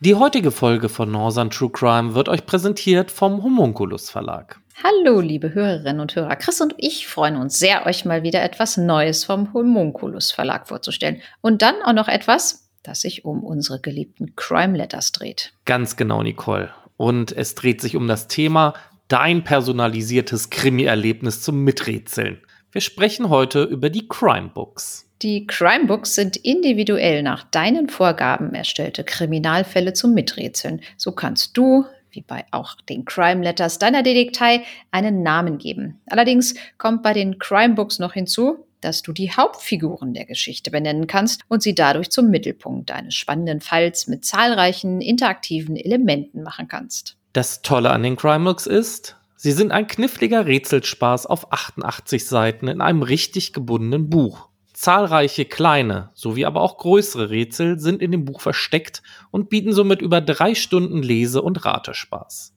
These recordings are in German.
Die heutige Folge von Northern True Crime wird euch präsentiert vom Homunculus Verlag. Hallo, liebe Hörerinnen und Hörer. Chris und ich freuen uns sehr, euch mal wieder etwas Neues vom Homunculus Verlag vorzustellen. Und dann auch noch etwas, das sich um unsere geliebten Crime Letters dreht. Ganz genau, Nicole. Und es dreht sich um das Thema dein personalisiertes Krimi-Erlebnis zum Miträtseln. Wir sprechen heute über die Crime Books. Die Crime Books sind individuell nach deinen Vorgaben erstellte Kriminalfälle zum Miträtseln. So kannst du, wie bei auch den Crime Letters deiner Detektei, einen Namen geben. Allerdings kommt bei den Crime Books noch hinzu, dass du die Hauptfiguren der Geschichte benennen kannst und sie dadurch zum Mittelpunkt eines spannenden Falls mit zahlreichen interaktiven Elementen machen kannst. Das Tolle an den Crime Books ist, sie sind ein kniffliger Rätselspaß auf 88 Seiten in einem richtig gebundenen Buch. Zahlreiche kleine sowie aber auch größere Rätsel sind in dem Buch versteckt und bieten somit über drei Stunden Lese- und Ratespaß.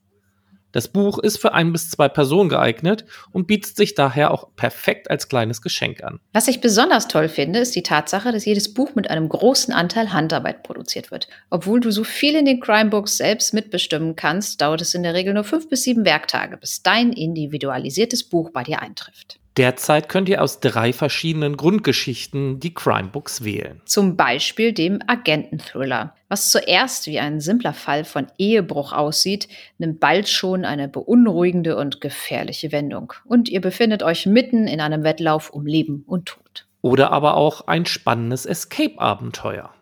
Das Buch ist für ein bis zwei Personen geeignet und bietet sich daher auch perfekt als kleines Geschenk an. Was ich besonders toll finde, ist die Tatsache, dass jedes Buch mit einem großen Anteil Handarbeit produziert wird. Obwohl du so viel in den Crime Books selbst mitbestimmen kannst, dauert es in der Regel nur fünf bis sieben Werktage, bis dein individualisiertes Buch bei dir eintrifft. Derzeit könnt ihr aus drei verschiedenen Grundgeschichten die Crimebooks wählen. Zum Beispiel dem Agententhriller. Was zuerst wie ein simpler Fall von Ehebruch aussieht, nimmt bald schon eine beunruhigende und gefährliche Wendung. Und ihr befindet euch mitten in einem Wettlauf um Leben und Tod. Oder aber auch ein spannendes Escape-Abenteuer.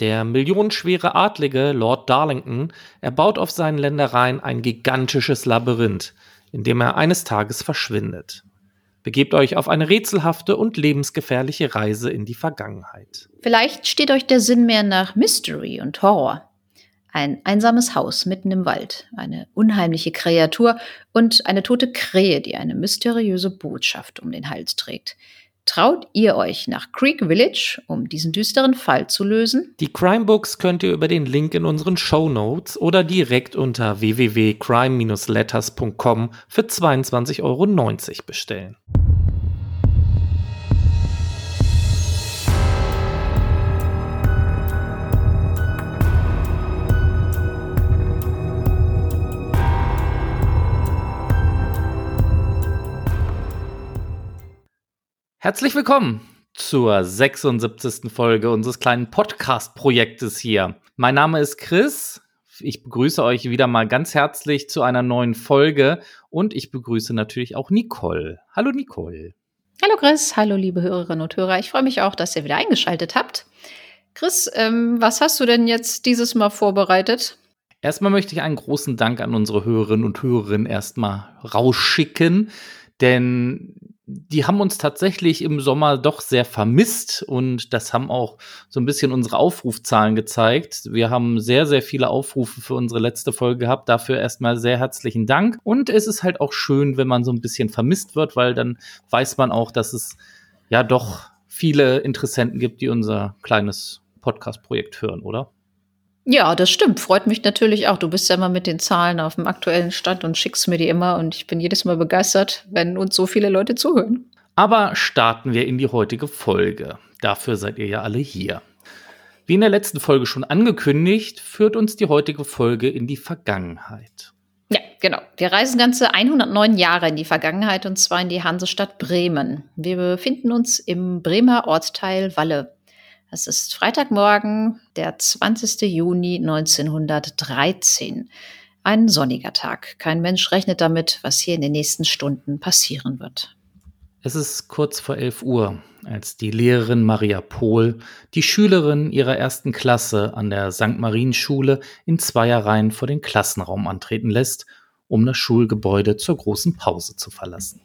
Der millionenschwere Adlige Lord Darlington erbaut auf seinen Ländereien ein gigantisches Labyrinth, in dem er eines Tages verschwindet. Begebt euch auf eine rätselhafte und lebensgefährliche Reise in die Vergangenheit. Vielleicht steht euch der Sinn mehr nach Mystery und Horror. Ein einsames Haus mitten im Wald, eine unheimliche Kreatur und eine tote Krähe, die eine mysteriöse Botschaft um den Hals trägt. Traut ihr euch nach Creek Village, um diesen düsteren Fall zu lösen? Die Crime Books könnt ihr über den Link in unseren Show Notes oder direkt unter www.crime-letters.com für 22,90 Euro bestellen. Herzlich willkommen zur 76. Folge unseres kleinen Podcast-Projektes hier. Mein Name ist Chris. Ich begrüße euch wieder mal ganz herzlich zu einer neuen Folge und ich begrüße natürlich auch Nicole. Hallo Nicole. Hallo Chris, hallo liebe Hörerinnen und Hörer. Ich freue mich auch, dass ihr wieder eingeschaltet habt. Chris, ähm, was hast du denn jetzt dieses Mal vorbereitet? Erstmal möchte ich einen großen Dank an unsere Hörerinnen und Hörer erstmal rausschicken, denn die haben uns tatsächlich im Sommer doch sehr vermisst und das haben auch so ein bisschen unsere Aufrufzahlen gezeigt. Wir haben sehr, sehr viele Aufrufe für unsere letzte Folge gehabt. Dafür erstmal sehr herzlichen Dank. Und es ist halt auch schön, wenn man so ein bisschen vermisst wird, weil dann weiß man auch, dass es ja doch viele Interessenten gibt, die unser kleines Podcast-Projekt hören, oder? Ja, das stimmt. Freut mich natürlich auch. Du bist ja immer mit den Zahlen auf dem aktuellen Stand und schickst mir die immer und ich bin jedes Mal begeistert, wenn uns so viele Leute zuhören. Aber starten wir in die heutige Folge. Dafür seid ihr ja alle hier. Wie in der letzten Folge schon angekündigt, führt uns die heutige Folge in die Vergangenheit. Ja, genau. Wir reisen ganze 109 Jahre in die Vergangenheit und zwar in die Hansestadt Bremen. Wir befinden uns im Bremer Ortsteil Walle. Es ist Freitagmorgen, der 20. Juni 1913. Ein sonniger Tag. Kein Mensch rechnet damit, was hier in den nächsten Stunden passieren wird. Es ist kurz vor 11 Uhr, als die Lehrerin Maria Pohl die Schülerin ihrer ersten Klasse an der St. Marienschule in Zweierreihen vor den Klassenraum antreten lässt, um das Schulgebäude zur großen Pause zu verlassen.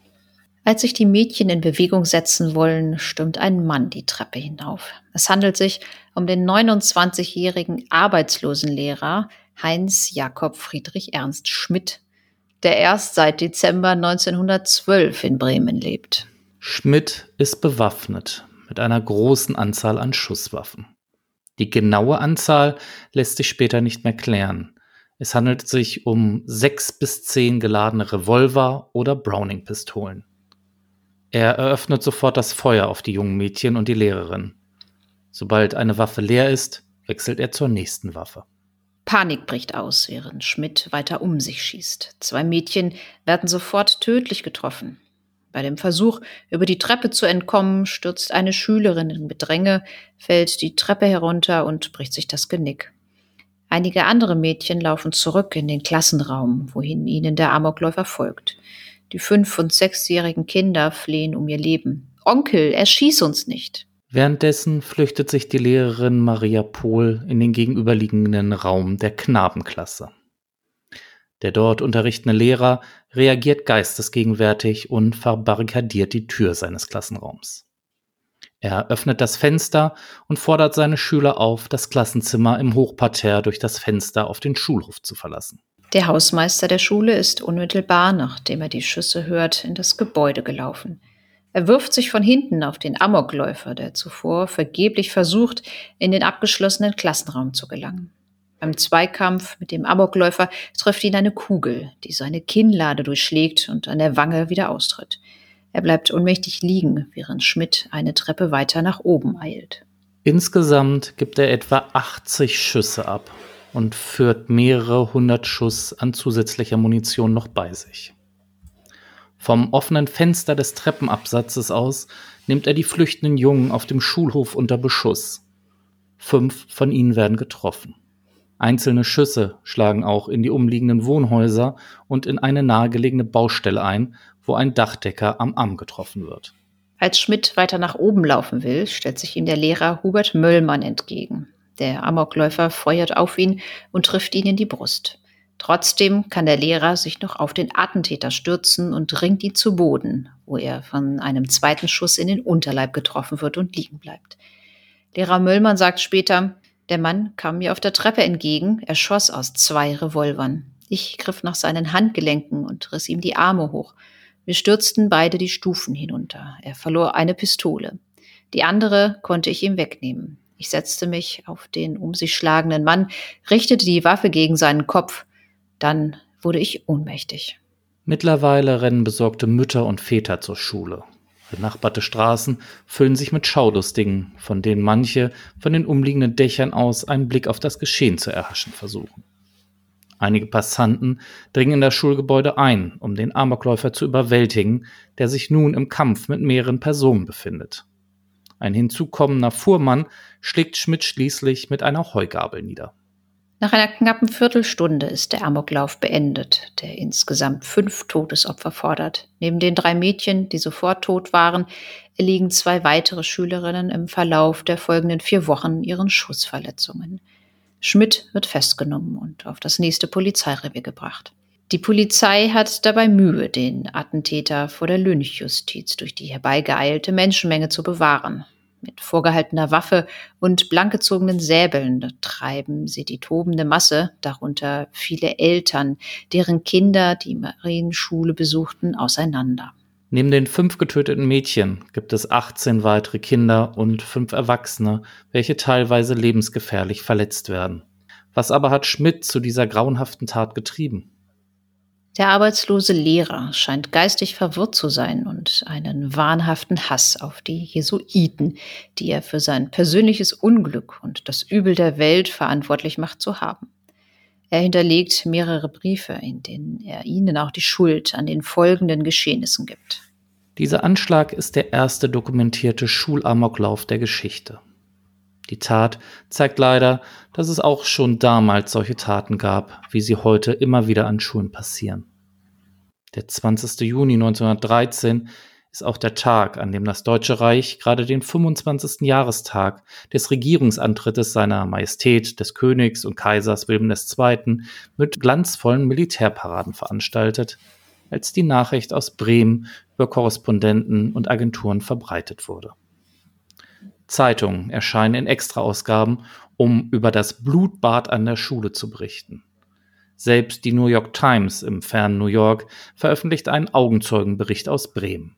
Als sich die Mädchen in Bewegung setzen wollen, stürmt ein Mann die Treppe hinauf. Es handelt sich um den 29-jährigen Arbeitslosenlehrer Heinz Jakob Friedrich Ernst Schmidt, der erst seit Dezember 1912 in Bremen lebt. Schmidt ist bewaffnet mit einer großen Anzahl an Schusswaffen. Die genaue Anzahl lässt sich später nicht mehr klären. Es handelt sich um sechs bis zehn geladene Revolver oder Browning-Pistolen. Er eröffnet sofort das Feuer auf die jungen Mädchen und die Lehrerin. Sobald eine Waffe leer ist, wechselt er zur nächsten Waffe. Panik bricht aus, während Schmidt weiter um sich schießt. Zwei Mädchen werden sofort tödlich getroffen. Bei dem Versuch, über die Treppe zu entkommen, stürzt eine Schülerin in Bedränge, fällt die Treppe herunter und bricht sich das Genick. Einige andere Mädchen laufen zurück in den Klassenraum, wohin ihnen der Amokläufer folgt. Die fünf- und sechsjährigen Kinder flehen um ihr Leben. Onkel, erschieß uns nicht. Währenddessen flüchtet sich die Lehrerin Maria Pohl in den gegenüberliegenden Raum der Knabenklasse. Der dort unterrichtende Lehrer reagiert geistesgegenwärtig und verbarrikadiert die Tür seines Klassenraums. Er öffnet das Fenster und fordert seine Schüler auf, das Klassenzimmer im Hochparterre durch das Fenster auf den Schulhof zu verlassen. Der Hausmeister der Schule ist unmittelbar, nachdem er die Schüsse hört, in das Gebäude gelaufen. Er wirft sich von hinten auf den Amokläufer, der zuvor vergeblich versucht, in den abgeschlossenen Klassenraum zu gelangen. Beim Zweikampf mit dem Amokläufer trifft ihn eine Kugel, die seine Kinnlade durchschlägt und an der Wange wieder austritt. Er bleibt ohnmächtig liegen, während Schmidt eine Treppe weiter nach oben eilt. Insgesamt gibt er etwa 80 Schüsse ab und führt mehrere hundert Schuss an zusätzlicher Munition noch bei sich. Vom offenen Fenster des Treppenabsatzes aus nimmt er die flüchtenden Jungen auf dem Schulhof unter Beschuss. Fünf von ihnen werden getroffen. Einzelne Schüsse schlagen auch in die umliegenden Wohnhäuser und in eine nahegelegene Baustelle ein, wo ein Dachdecker am Arm getroffen wird. Als Schmidt weiter nach oben laufen will, stellt sich ihm der Lehrer Hubert Möllmann entgegen. Der Amokläufer feuert auf ihn und trifft ihn in die Brust. Trotzdem kann der Lehrer sich noch auf den Attentäter stürzen und ringt ihn zu Boden, wo er von einem zweiten Schuss in den Unterleib getroffen wird und liegen bleibt. Lehrer Möllmann sagt später, der Mann kam mir auf der Treppe entgegen, er schoss aus zwei Revolvern. Ich griff nach seinen Handgelenken und riss ihm die Arme hoch. Wir stürzten beide die Stufen hinunter. Er verlor eine Pistole. Die andere konnte ich ihm wegnehmen. Ich setzte mich auf den um sich schlagenden Mann, richtete die Waffe gegen seinen Kopf. Dann wurde ich ohnmächtig. Mittlerweile rennen besorgte Mütter und Väter zur Schule. Benachbarte Straßen füllen sich mit Schaulustigen, von denen manche von den umliegenden Dächern aus einen Blick auf das Geschehen zu erhaschen versuchen. Einige Passanten dringen in das Schulgebäude ein, um den Amokläufer zu überwältigen, der sich nun im Kampf mit mehreren Personen befindet. Ein hinzukommender Fuhrmann schlägt Schmidt schließlich mit einer Heugabel nieder. Nach einer knappen Viertelstunde ist der Amoklauf beendet, der insgesamt fünf Todesopfer fordert. Neben den drei Mädchen, die sofort tot waren, erliegen zwei weitere Schülerinnen im Verlauf der folgenden vier Wochen ihren Schussverletzungen. Schmidt wird festgenommen und auf das nächste Polizeirevier gebracht. Die Polizei hat dabei Mühe, den Attentäter vor der Lynchjustiz durch die herbeigeeilte Menschenmenge zu bewahren. Mit vorgehaltener Waffe und blankgezogenen Säbeln treiben sie die tobende Masse, darunter viele Eltern, deren Kinder die Marienschule besuchten, auseinander. Neben den fünf getöteten Mädchen gibt es 18 weitere Kinder und fünf Erwachsene, welche teilweise lebensgefährlich verletzt werden. Was aber hat Schmidt zu dieser grauenhaften Tat getrieben? Der arbeitslose Lehrer scheint geistig verwirrt zu sein und einen wahnhaften Hass auf die Jesuiten, die er für sein persönliches Unglück und das Übel der Welt verantwortlich macht, zu haben. Er hinterlegt mehrere Briefe, in denen er ihnen auch die Schuld an den folgenden Geschehnissen gibt. Dieser Anschlag ist der erste dokumentierte Schulamoklauf der Geschichte. Die Tat zeigt leider, dass es auch schon damals solche Taten gab, wie sie heute immer wieder an Schulen passieren. Der 20. Juni 1913 ist auch der Tag, an dem das Deutsche Reich gerade den 25. Jahrestag des Regierungsantrittes seiner Majestät des Königs und Kaisers Wilhelm II. mit glanzvollen Militärparaden veranstaltet, als die Nachricht aus Bremen über Korrespondenten und Agenturen verbreitet wurde. Zeitungen erscheinen in Extraausgaben, um über das Blutbad an der Schule zu berichten. Selbst die New York Times im fernen New York veröffentlicht einen Augenzeugenbericht aus Bremen.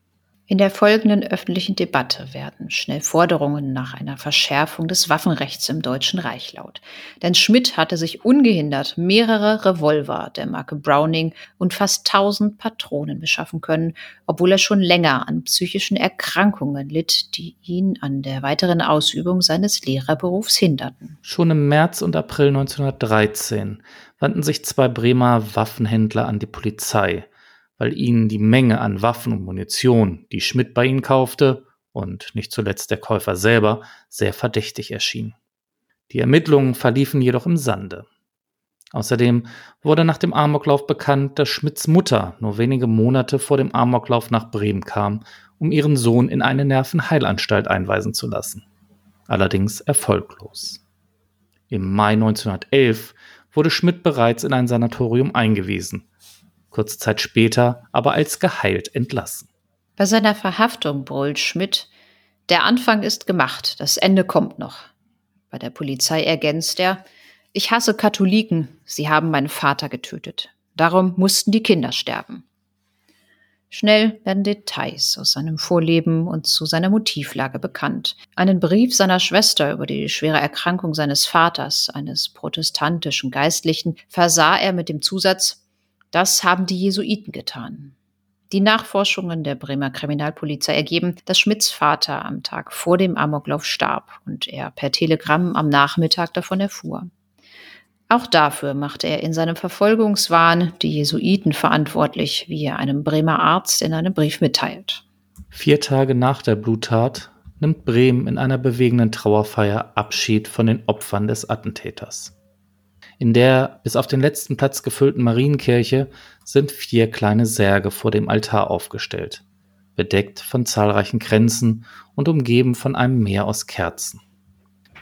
In der folgenden öffentlichen Debatte werden schnell Forderungen nach einer Verschärfung des Waffenrechts im Deutschen Reich laut. Denn Schmidt hatte sich ungehindert mehrere Revolver der Marke Browning und fast 1000 Patronen beschaffen können, obwohl er schon länger an psychischen Erkrankungen litt, die ihn an der weiteren Ausübung seines Lehrerberufs hinderten. Schon im März und April 1913 wandten sich zwei Bremer Waffenhändler an die Polizei weil ihnen die Menge an Waffen und Munition, die Schmidt bei ihnen kaufte, und nicht zuletzt der Käufer selber, sehr verdächtig erschien. Die Ermittlungen verliefen jedoch im Sande. Außerdem wurde nach dem Amoklauf bekannt, dass Schmidts Mutter nur wenige Monate vor dem Amoklauf nach Bremen kam, um ihren Sohn in eine Nervenheilanstalt einweisen zu lassen. Allerdings erfolglos. Im Mai 1911 wurde Schmidt bereits in ein Sanatorium eingewiesen, kurze Zeit später aber als geheilt entlassen. Bei seiner Verhaftung brüllt Schmidt, der Anfang ist gemacht, das Ende kommt noch. Bei der Polizei ergänzt er, ich hasse Katholiken, sie haben meinen Vater getötet. Darum mussten die Kinder sterben. Schnell werden Details aus seinem Vorleben und zu seiner Motivlage bekannt. Einen Brief seiner Schwester über die schwere Erkrankung seines Vaters, eines protestantischen Geistlichen, versah er mit dem Zusatz das haben die Jesuiten getan. Die Nachforschungen der Bremer Kriminalpolizei ergeben, dass Schmidts Vater am Tag vor dem Amoklauf starb und er per Telegramm am Nachmittag davon erfuhr. Auch dafür machte er in seinem Verfolgungswahn die Jesuiten verantwortlich, wie er einem Bremer Arzt in einem Brief mitteilt. Vier Tage nach der Bluttat nimmt Bremen in einer bewegenden Trauerfeier Abschied von den Opfern des Attentäters. In der bis auf den letzten Platz gefüllten Marienkirche sind vier kleine Särge vor dem Altar aufgestellt, bedeckt von zahlreichen Kränzen und umgeben von einem Meer aus Kerzen.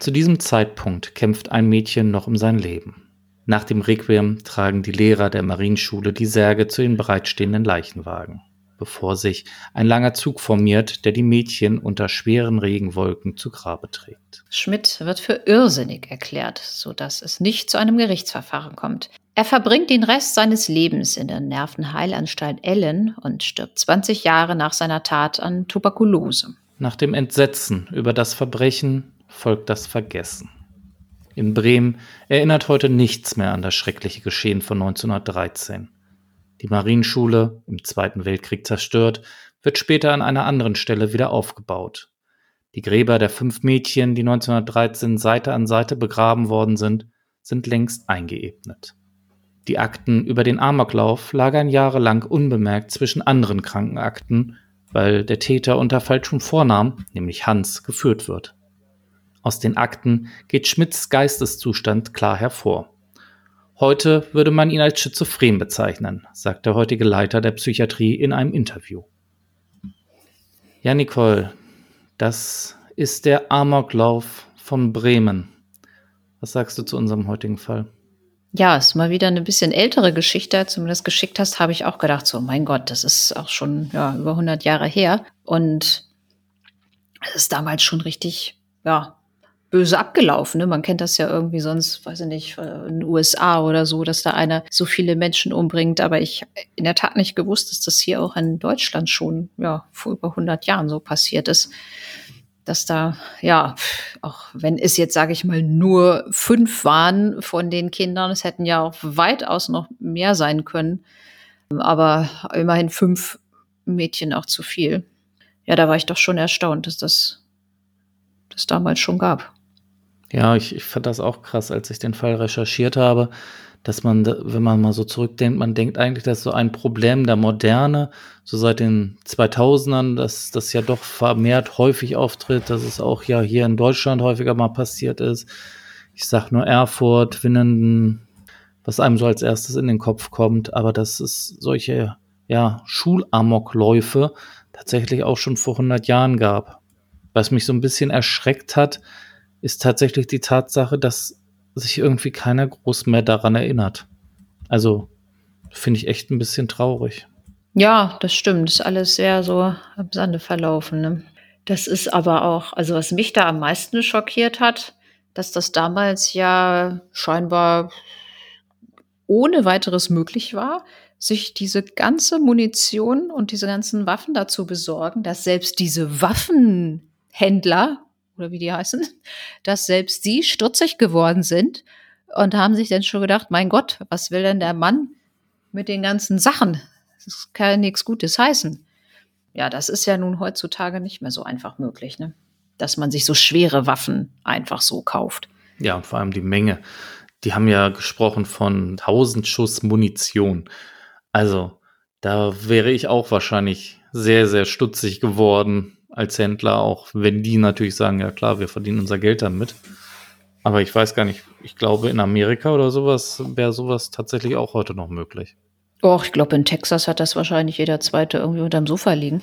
Zu diesem Zeitpunkt kämpft ein Mädchen noch um sein Leben. Nach dem Requiem tragen die Lehrer der Marienschule die Särge zu den bereitstehenden Leichenwagen bevor sich ein langer Zug formiert, der die Mädchen unter schweren Regenwolken zu Grabe trägt. Schmidt wird für irrsinnig erklärt, sodass es nicht zu einem Gerichtsverfahren kommt. Er verbringt den Rest seines Lebens in der Nervenheilanstalt Ellen und stirbt 20 Jahre nach seiner Tat an Tuberkulose. Nach dem Entsetzen über das Verbrechen folgt das Vergessen. In Bremen erinnert heute nichts mehr an das schreckliche Geschehen von 1913. Die Marienschule, im Zweiten Weltkrieg zerstört, wird später an einer anderen Stelle wieder aufgebaut. Die Gräber der fünf Mädchen, die 1913 Seite an Seite begraben worden sind, sind längst eingeebnet. Die Akten über den Amoklauf lagern jahrelang unbemerkt zwischen anderen Krankenakten, weil der Täter unter falschem Vornamen, nämlich Hans, geführt wird. Aus den Akten geht Schmidts Geisteszustand klar hervor. Heute würde man ihn als schizophren bezeichnen, sagt der heutige Leiter der Psychiatrie in einem Interview. Ja, Nicole, das ist der Amoklauf von Bremen. Was sagst du zu unserem heutigen Fall? Ja, ist mal wieder eine bisschen ältere Geschichte. Als du mir das geschickt hast, habe ich auch gedacht, so, mein Gott, das ist auch schon ja, über 100 Jahre her. Und es ist damals schon richtig, ja, böse abgelaufen. Ne? Man kennt das ja irgendwie sonst, weiß ich nicht, in den USA oder so, dass da einer so viele Menschen umbringt. Aber ich in der Tat nicht gewusst, dass das hier auch in Deutschland schon ja, vor über 100 Jahren so passiert ist. Dass da, ja, auch wenn es jetzt, sage ich mal, nur fünf waren von den Kindern, es hätten ja auch weitaus noch mehr sein können. Aber immerhin fünf Mädchen auch zu viel. Ja, da war ich doch schon erstaunt, dass das das damals schon gab. Ja, ich, ich fand das auch krass, als ich den Fall recherchiert habe, dass man, wenn man mal so zurückdenkt, man denkt eigentlich, dass so ein Problem der Moderne, so seit den 2000ern, dass das ja doch vermehrt häufig auftritt, dass es auch ja hier in Deutschland häufiger mal passiert ist. Ich sag nur Erfurt, Winnenden, was einem so als erstes in den Kopf kommt, aber dass es solche, ja, Schulamokläufe tatsächlich auch schon vor 100 Jahren gab. Was mich so ein bisschen erschreckt hat, ist tatsächlich die Tatsache, dass sich irgendwie keiner groß mehr daran erinnert. Also finde ich echt ein bisschen traurig. Ja, das stimmt. Ist alles sehr so am Sande verlaufen. Ne? Das ist aber auch, also was mich da am meisten schockiert hat, dass das damals ja scheinbar ohne weiteres möglich war, sich diese ganze Munition und diese ganzen Waffen dazu besorgen, dass selbst diese Waffenhändler oder wie die heißen, dass selbst sie stutzig geworden sind und haben sich dann schon gedacht, mein Gott, was will denn der Mann mit den ganzen Sachen? Das kann ja nichts Gutes heißen. Ja, das ist ja nun heutzutage nicht mehr so einfach möglich, ne? dass man sich so schwere Waffen einfach so kauft. Ja, und vor allem die Menge. Die haben ja gesprochen von 1000 Schuss Munition. Also, da wäre ich auch wahrscheinlich sehr, sehr stutzig geworden als Händler, auch wenn die natürlich sagen, ja klar, wir verdienen unser Geld damit. Aber ich weiß gar nicht, ich glaube, in Amerika oder sowas wäre sowas tatsächlich auch heute noch möglich. Och, ich glaube, in Texas hat das wahrscheinlich jeder Zweite irgendwie unterm Sofa liegen.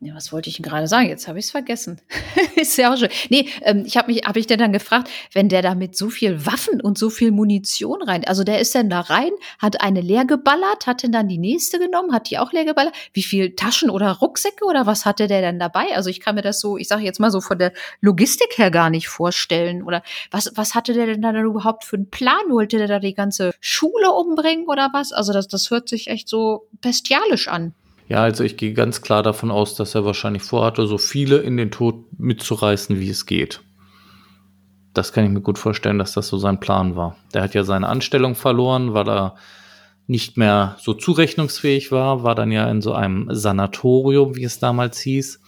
Ja, was wollte ich denn gerade sagen? Jetzt habe ich es vergessen. ist ja auch schön. Nee, ähm, ich habe mich, habe ich denn dann gefragt, wenn der da mit so viel Waffen und so viel Munition rein, also der ist dann da rein, hat eine leer geballert, hat denn dann die nächste genommen, hat die auch leer geballert? Wie viel Taschen oder Rucksäcke oder was hatte der denn dabei? Also ich kann mir das so, ich sage jetzt mal so von der Logistik her gar nicht vorstellen. Oder was, was hatte der denn dann überhaupt für einen Plan? Wollte der da die ganze Schule umbringen oder was? Also das, das hört sich echt so bestialisch an. Ja, also ich gehe ganz klar davon aus, dass er wahrscheinlich vorhatte, so viele in den Tod mitzureißen, wie es geht. Das kann ich mir gut vorstellen, dass das so sein Plan war. Der hat ja seine Anstellung verloren, weil er nicht mehr so zurechnungsfähig war, war dann ja in so einem Sanatorium, wie es damals hieß,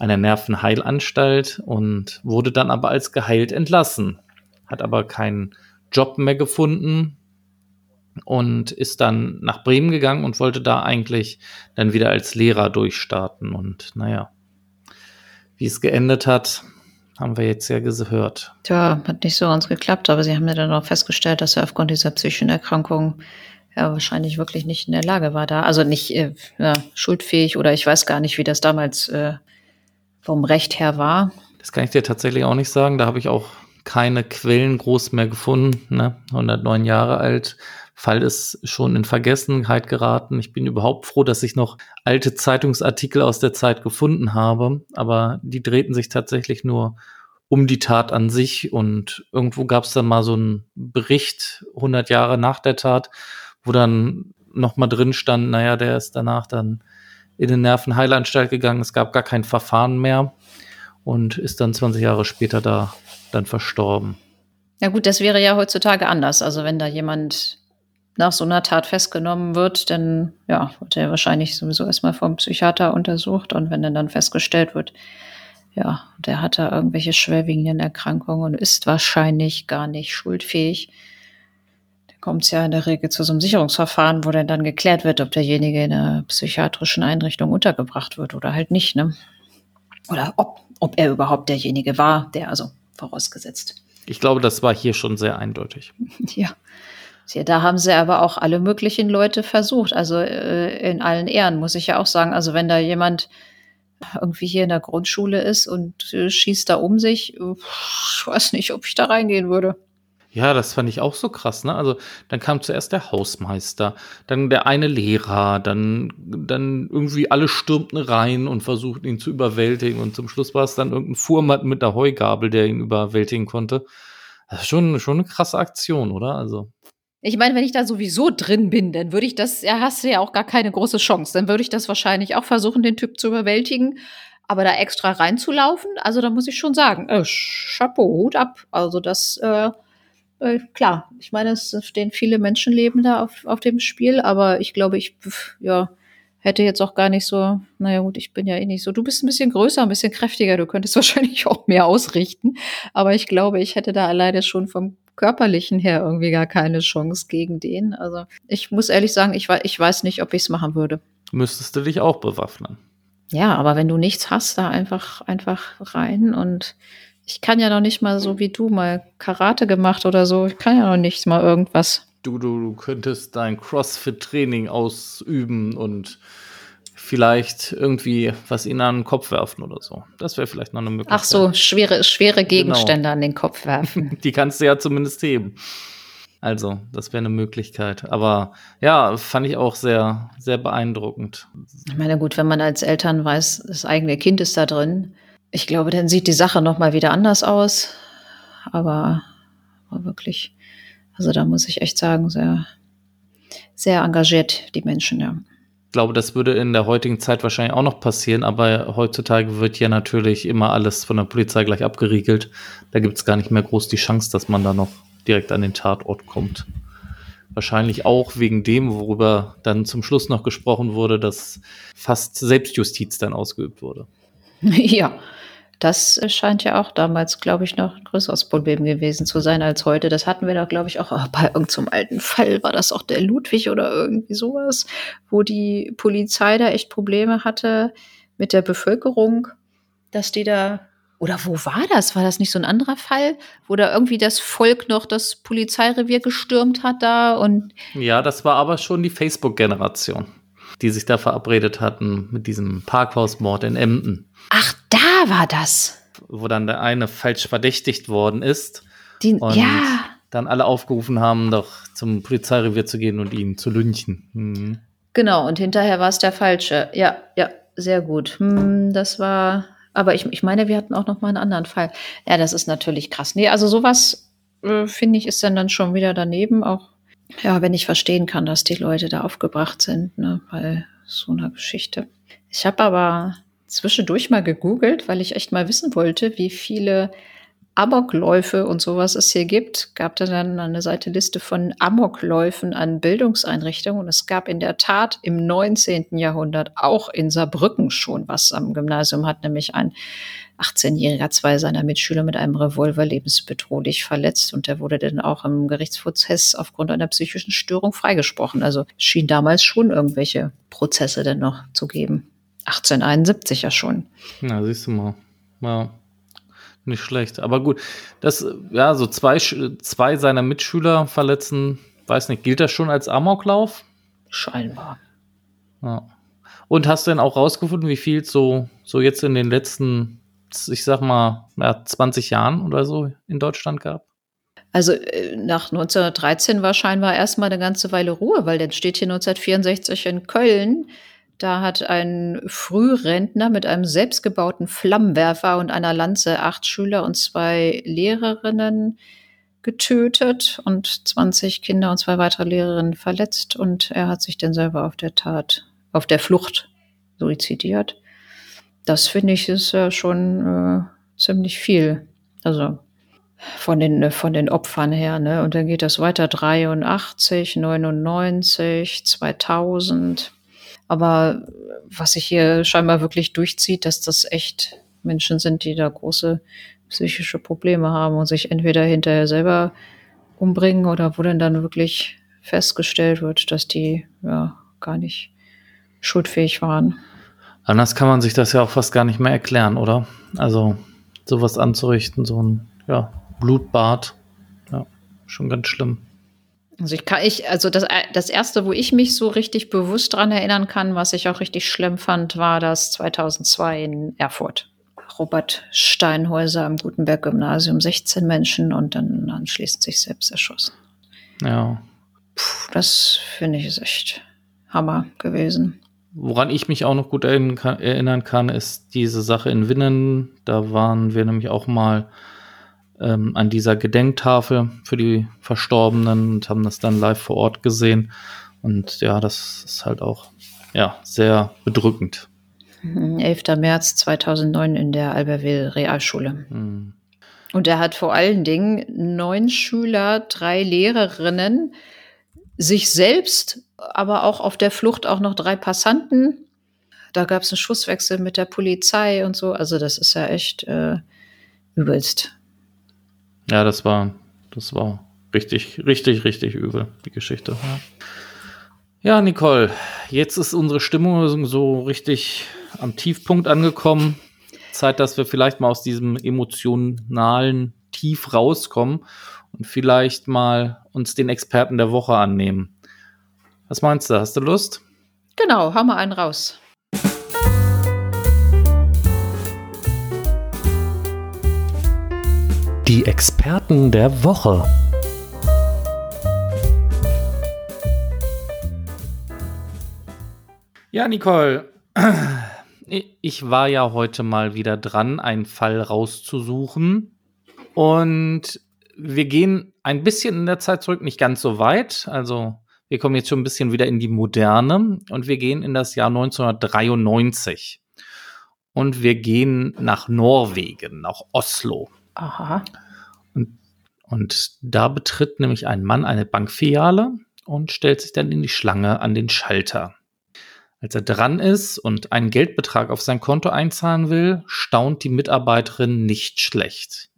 einer Nervenheilanstalt und wurde dann aber als geheilt entlassen. Hat aber keinen Job mehr gefunden, und ist dann nach Bremen gegangen und wollte da eigentlich dann wieder als Lehrer durchstarten. Und naja, wie es geendet hat, haben wir jetzt ja gehört. Tja, hat nicht so ganz geklappt, aber sie haben ja dann auch festgestellt, dass er aufgrund dieser psychischen Erkrankung ja wahrscheinlich wirklich nicht in der Lage war da. Also nicht äh, ja, schuldfähig oder ich weiß gar nicht, wie das damals äh, vom Recht her war. Das kann ich dir tatsächlich auch nicht sagen. Da habe ich auch keine Quellen groß mehr gefunden. Ne? 109 Jahre alt Fall ist schon in Vergessenheit geraten. Ich bin überhaupt froh, dass ich noch alte Zeitungsartikel aus der Zeit gefunden habe, aber die drehten sich tatsächlich nur um die Tat an sich und irgendwo gab es dann mal so einen Bericht 100 Jahre nach der Tat, wo dann noch mal drin stand, naja, der ist danach dann in den Nervenheilanstalt gegangen, es gab gar kein Verfahren mehr und ist dann 20 Jahre später da dann verstorben. Ja gut, das wäre ja heutzutage anders. Also wenn da jemand nach so einer Tat festgenommen wird, dann ja, wird er wahrscheinlich sowieso erstmal vom Psychiater untersucht und wenn dann festgestellt wird, ja, der hat da irgendwelche schwerwiegenden Erkrankungen und ist wahrscheinlich gar nicht schuldfähig. Da kommt es ja in der Regel zu so einem Sicherungsverfahren, wo dann geklärt wird, ob derjenige in einer psychiatrischen Einrichtung untergebracht wird oder halt nicht, ne? Oder ob, ob er überhaupt derjenige war, der also vorausgesetzt. Ich glaube, das war hier schon sehr eindeutig. ja. Ja, da haben sie aber auch alle möglichen Leute versucht. Also äh, in allen Ehren, muss ich ja auch sagen. Also wenn da jemand irgendwie hier in der Grundschule ist und äh, schießt da um sich, ich weiß nicht, ob ich da reingehen würde. Ja, das fand ich auch so krass, ne? Also dann kam zuerst der Hausmeister, dann der eine Lehrer, dann, dann irgendwie alle stürmten rein und versuchten ihn zu überwältigen und zum Schluss war es dann irgendein Fuhrmann mit der Heugabel, der ihn überwältigen konnte. Das ist schon, schon eine krasse Aktion, oder? Also. Ich meine, wenn ich da sowieso drin bin, dann würde ich das, ja, hast du ja auch gar keine große Chance. Dann würde ich das wahrscheinlich auch versuchen, den Typ zu überwältigen. Aber da extra reinzulaufen, also da muss ich schon sagen, äh, Chapeau, Hut ab. Also das, äh, äh, klar, ich meine, es stehen viele Menschenleben da auf, auf dem Spiel, aber ich glaube, ich, ja, hätte jetzt auch gar nicht so, naja gut, ich bin ja eh nicht so. Du bist ein bisschen größer, ein bisschen kräftiger, du könntest wahrscheinlich auch mehr ausrichten. Aber ich glaube, ich hätte da alleine schon vom körperlichen her irgendwie gar keine Chance gegen den. Also ich muss ehrlich sagen, ich, ich weiß nicht, ob ich es machen würde. Müsstest du dich auch bewaffnen. Ja, aber wenn du nichts hast, da einfach, einfach rein und ich kann ja noch nicht mal so wie du mal Karate gemacht oder so. Ich kann ja noch nicht mal irgendwas. Du, du, du könntest dein CrossFit-Training ausüben und vielleicht irgendwie was ihnen an den Kopf werfen oder so. Das wäre vielleicht noch eine Möglichkeit. Ach so, schwere, schwere genau. Gegenstände genau. an den Kopf werfen. Die kannst du ja zumindest heben. Also, das wäre eine Möglichkeit. Aber ja, fand ich auch sehr, sehr beeindruckend. Ich meine, gut, wenn man als Eltern weiß, das eigene Kind ist da drin, ich glaube, dann sieht die Sache nochmal wieder anders aus. Aber, aber wirklich, also da muss ich echt sagen, sehr, sehr engagiert, die Menschen, ja. Ich glaube, das würde in der heutigen Zeit wahrscheinlich auch noch passieren, aber heutzutage wird ja natürlich immer alles von der Polizei gleich abgeriegelt. Da gibt es gar nicht mehr groß die Chance, dass man da noch direkt an den Tatort kommt. Wahrscheinlich auch wegen dem, worüber dann zum Schluss noch gesprochen wurde, dass fast Selbstjustiz dann ausgeübt wurde. Ja, das scheint ja auch damals, glaube ich, noch ein größeres Problem gewesen zu sein als heute. Das hatten wir da, glaube ich, auch bei irgendeinem so alten Fall. War das auch der Ludwig oder irgendwie sowas, wo die Polizei da echt Probleme hatte mit der Bevölkerung, dass die da oder wo war das? War das nicht so ein anderer Fall, wo da irgendwie das Volk noch das Polizeirevier gestürmt hat da und Ja, das war aber schon die Facebook-Generation, die sich da verabredet hatten mit diesem Parkhausmord in Emden. Ach, da war das. Wo dann der eine falsch verdächtigt worden ist. Die, und ja. dann alle aufgerufen haben, doch zum Polizeirevier zu gehen und ihn zu lynchen. Mhm. Genau, und hinterher war es der falsche. Ja, ja, sehr gut. Hm, das war, aber ich, ich meine, wir hatten auch noch mal einen anderen Fall. Ja, das ist natürlich krass. Nee, also sowas, äh, finde ich, ist dann, dann schon wieder daneben. Auch, ja, wenn ich verstehen kann, dass die Leute da aufgebracht sind, ne, bei so einer Geschichte. Ich habe aber zwischendurch mal gegoogelt, weil ich echt mal wissen wollte, wie viele Amokläufe und sowas es hier gibt. Gab da dann eine Seite Liste von Amokläufen an Bildungseinrichtungen. Und es gab in der Tat im 19. Jahrhundert auch in Saarbrücken schon was am Gymnasium hat, nämlich ein 18-Jähriger zwei seiner Mitschüler mit einem Revolver lebensbedrohlich verletzt und der wurde dann auch im Gerichtsprozess aufgrund einer psychischen Störung freigesprochen. Also schien damals schon irgendwelche Prozesse denn noch zu geben. 1871 ja schon. Na, siehst du mal. Ja, nicht schlecht. Aber gut, das, ja, so zwei, zwei seiner Mitschüler verletzen, weiß nicht, gilt das schon als Amoklauf? Scheinbar. Ja. Und hast du denn auch rausgefunden, wie viel so, so jetzt in den letzten, ich sag mal, ja, 20 Jahren oder so in Deutschland gab? Also äh, nach 1913 war scheinbar erstmal eine ganze Weile Ruhe, weil dann steht hier 1964 in Köln, da hat ein Frührentner mit einem selbstgebauten Flammenwerfer und einer Lanze acht Schüler und zwei Lehrerinnen getötet und 20 Kinder und zwei weitere Lehrerinnen verletzt und er hat sich dann selber auf der Tat, auf der Flucht suizidiert. Das finde ich ist ja schon äh, ziemlich viel. Also von den, von den Opfern her, ne? Und dann geht das weiter 83, 99, 2000. Aber was sich hier scheinbar wirklich durchzieht, dass das echt Menschen sind, die da große psychische Probleme haben und sich entweder hinterher selber umbringen oder wo denn dann wirklich festgestellt wird, dass die ja gar nicht schuldfähig waren. Anders kann man sich das ja auch fast gar nicht mehr erklären, oder? Also sowas anzurichten, so ein ja, Blutbad, ja, schon ganz schlimm. Also ich kann ich, also das, das erste, wo ich mich so richtig bewusst dran erinnern kann, was ich auch richtig schlimm fand, war das 2002 in Erfurt. Robert Steinhäuser am Gutenberg-Gymnasium, 16 Menschen und dann anschließend sich selbst erschossen. Ja. Puh, das finde ich ist echt Hammer gewesen. Woran ich mich auch noch gut erinnern kann, erinnern kann, ist diese Sache in Winnen. Da waren wir nämlich auch mal ähm, an dieser Gedenktafel für die Verstorbenen und haben das dann live vor Ort gesehen. Und ja, das ist halt auch ja, sehr bedrückend. 11. Mhm, März 2009 in der Albertville Realschule. Mhm. Und er hat vor allen Dingen neun Schüler, drei Lehrerinnen, sich selbst, aber auch auf der Flucht auch noch drei Passanten. Da gab es einen Schusswechsel mit der Polizei und so. Also das ist ja echt äh, übelst. Ja, das war, das war richtig, richtig, richtig übel, die Geschichte. Ja. ja, Nicole, jetzt ist unsere Stimmung so richtig am Tiefpunkt angekommen. Zeit, dass wir vielleicht mal aus diesem emotionalen Tief rauskommen und vielleicht mal uns den Experten der Woche annehmen. Was meinst du? Hast du Lust? Genau, hau mal einen raus. Die Experten der Woche. Ja, Nicole, ich war ja heute mal wieder dran, einen Fall rauszusuchen. Und wir gehen ein bisschen in der Zeit zurück, nicht ganz so weit. Also Wir kommen jetzt schon ein bisschen wieder in die Moderne und wir gehen in das Jahr 1993. Und wir gehen nach Norwegen, nach Oslo. Aha. Und, und da betritt nämlich ein Mann eine Bankfiliale und stellt sich dann in die Schlange an den Schalter. Als er dran ist und einen Geldbetrag auf sein Konto einzahlen will, staunt die Mitarbeiterin nicht schlecht.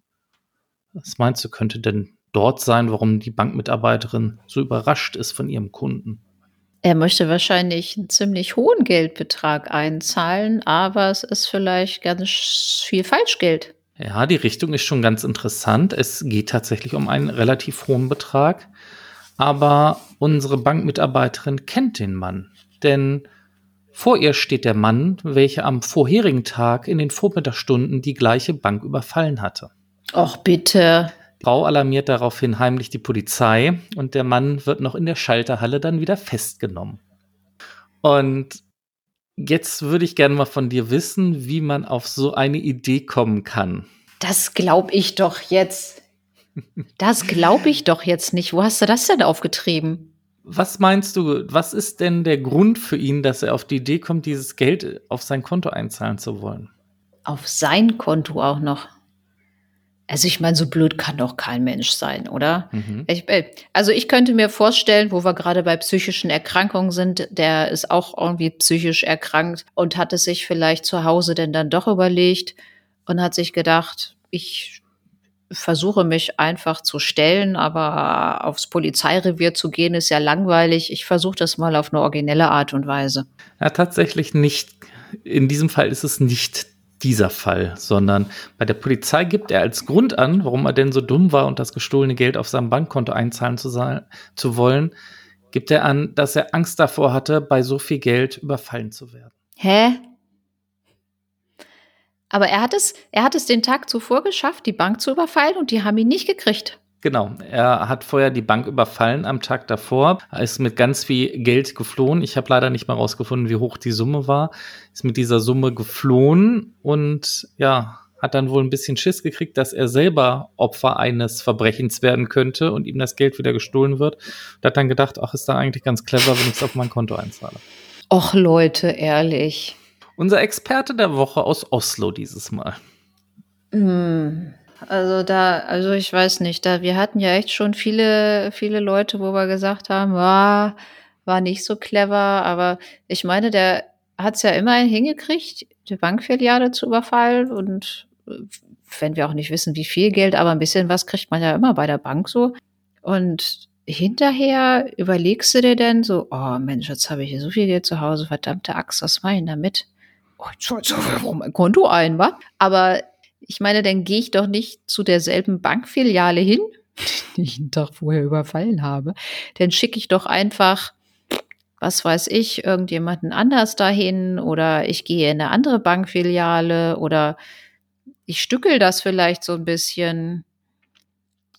Was meinst du, könnte denn dort sein, warum die Bankmitarbeiterin so überrascht ist von ihrem Kunden. Er möchte wahrscheinlich einen ziemlich hohen Geldbetrag einzahlen, aber es ist vielleicht ganz viel Falschgeld. Ja, die Richtung ist schon ganz interessant. Es geht tatsächlich um einen relativ hohen Betrag. Aber unsere Bankmitarbeiterin kennt den Mann. Denn vor ihr steht der Mann, welcher am vorherigen Tag in den Vormittagsstunden die gleiche Bank überfallen hatte. Och, bitte. Frau alarmiert daraufhin heimlich die Polizei und der Mann wird noch in der Schalterhalle dann wieder festgenommen. Und jetzt würde ich gerne mal von dir wissen, wie man auf so eine Idee kommen kann. Das glaube ich doch jetzt. Das glaube ich doch jetzt nicht. Wo hast du das denn aufgetrieben? Was meinst du, was ist denn der Grund für ihn, dass er auf die Idee kommt, dieses Geld auf sein Konto einzahlen zu wollen? Auf sein Konto auch noch. Also ich meine, so blöd kann doch kein Mensch sein, oder? Mhm. Ich, äh, also ich könnte mir vorstellen, wo wir gerade bei psychischen Erkrankungen sind, der ist auch irgendwie psychisch erkrankt und hat es sich vielleicht zu Hause denn dann doch überlegt und hat sich gedacht, ich versuche mich einfach zu stellen, aber aufs Polizeirevier zu gehen ist ja langweilig. Ich versuche das mal auf eine originelle Art und Weise. Ja, tatsächlich nicht. In diesem Fall ist es nicht dieser Fall, sondern bei der Polizei gibt er als Grund an, warum er denn so dumm war und das gestohlene Geld auf seinem Bankkonto einzahlen zu, zu wollen, gibt er an, dass er Angst davor hatte, bei so viel Geld überfallen zu werden. Hä? Aber er hat es, er hat es den Tag zuvor geschafft, die Bank zu überfallen und die haben ihn nicht gekriegt. Genau, er hat vorher die Bank überfallen am Tag davor, ist mit ganz viel Geld geflohen. Ich habe leider nicht mal rausgefunden, wie hoch die Summe war. Ist mit dieser Summe geflohen und ja, hat dann wohl ein bisschen Schiss gekriegt, dass er selber Opfer eines Verbrechens werden könnte und ihm das Geld wieder gestohlen wird. Und hat dann gedacht, ach, ist da eigentlich ganz clever, wenn ich es auf mein Konto einzahle. Och Leute, ehrlich. Unser Experte der Woche aus Oslo dieses Mal. Mm. Also da, also ich weiß nicht, da wir hatten ja echt schon viele, viele Leute, wo wir gesagt haben, war, war nicht so clever, aber ich meine, der hat es ja immerhin hingekriegt, die Bankfiliale zu überfallen und äh, wenn wir auch nicht wissen, wie viel Geld, aber ein bisschen was kriegt man ja immer bei der Bank so. Und hinterher überlegst du dir denn so, oh Mensch, jetzt habe ich hier so viel Geld zu Hause, verdammte Axt, was mache ich damit? Oh, jetzt warum mein Konto ein, wa? Aber ich meine, dann gehe ich doch nicht zu derselben Bankfiliale hin, die ich einen Tag vorher überfallen habe. Dann schicke ich doch einfach, was weiß ich, irgendjemanden anders dahin oder ich gehe in eine andere Bankfiliale oder ich stückel das vielleicht so ein bisschen.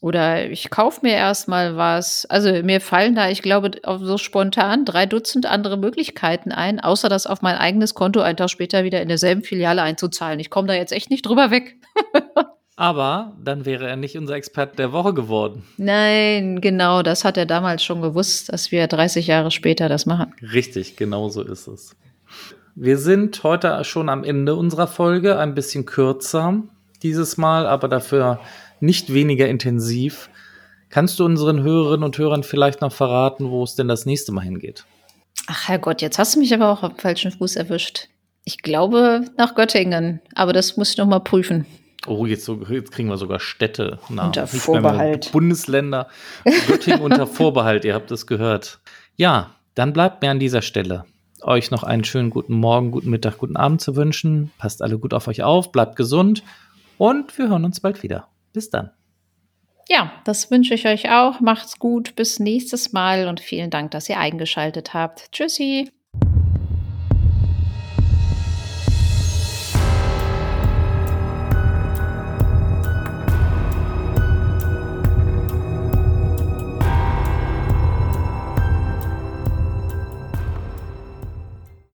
Oder ich kaufe mir erstmal was. Also mir fallen da, ich glaube, so spontan drei Dutzend andere Möglichkeiten ein, außer das auf mein eigenes Konto einen Tag später wieder in derselben Filiale einzuzahlen. Ich komme da jetzt echt nicht drüber weg. Aber dann wäre er nicht unser Experte der Woche geworden. Nein, genau, das hat er damals schon gewusst, dass wir 30 Jahre später das machen. Richtig, genau so ist es. Wir sind heute schon am Ende unserer Folge, ein bisschen kürzer dieses Mal, aber dafür nicht weniger intensiv. Kannst du unseren Hörerinnen und Hörern vielleicht noch verraten, wo es denn das nächste Mal hingeht? Ach Herrgott, jetzt hast du mich aber auch am falschen Fuß erwischt. Ich glaube nach Göttingen, aber das muss ich noch mal prüfen. Oh, jetzt, so, jetzt kriegen wir sogar Städte. Na, unter Vorbehalt. Bundesländer. Göttingen unter Vorbehalt, ihr habt es gehört. Ja, dann bleibt mir an dieser Stelle euch noch einen schönen guten Morgen, guten Mittag, guten Abend zu wünschen. Passt alle gut auf euch auf, bleibt gesund und wir hören uns bald wieder. Bis dann. Ja, das wünsche ich euch auch. Macht's gut. Bis nächstes Mal und vielen Dank, dass ihr eingeschaltet habt. Tschüssi.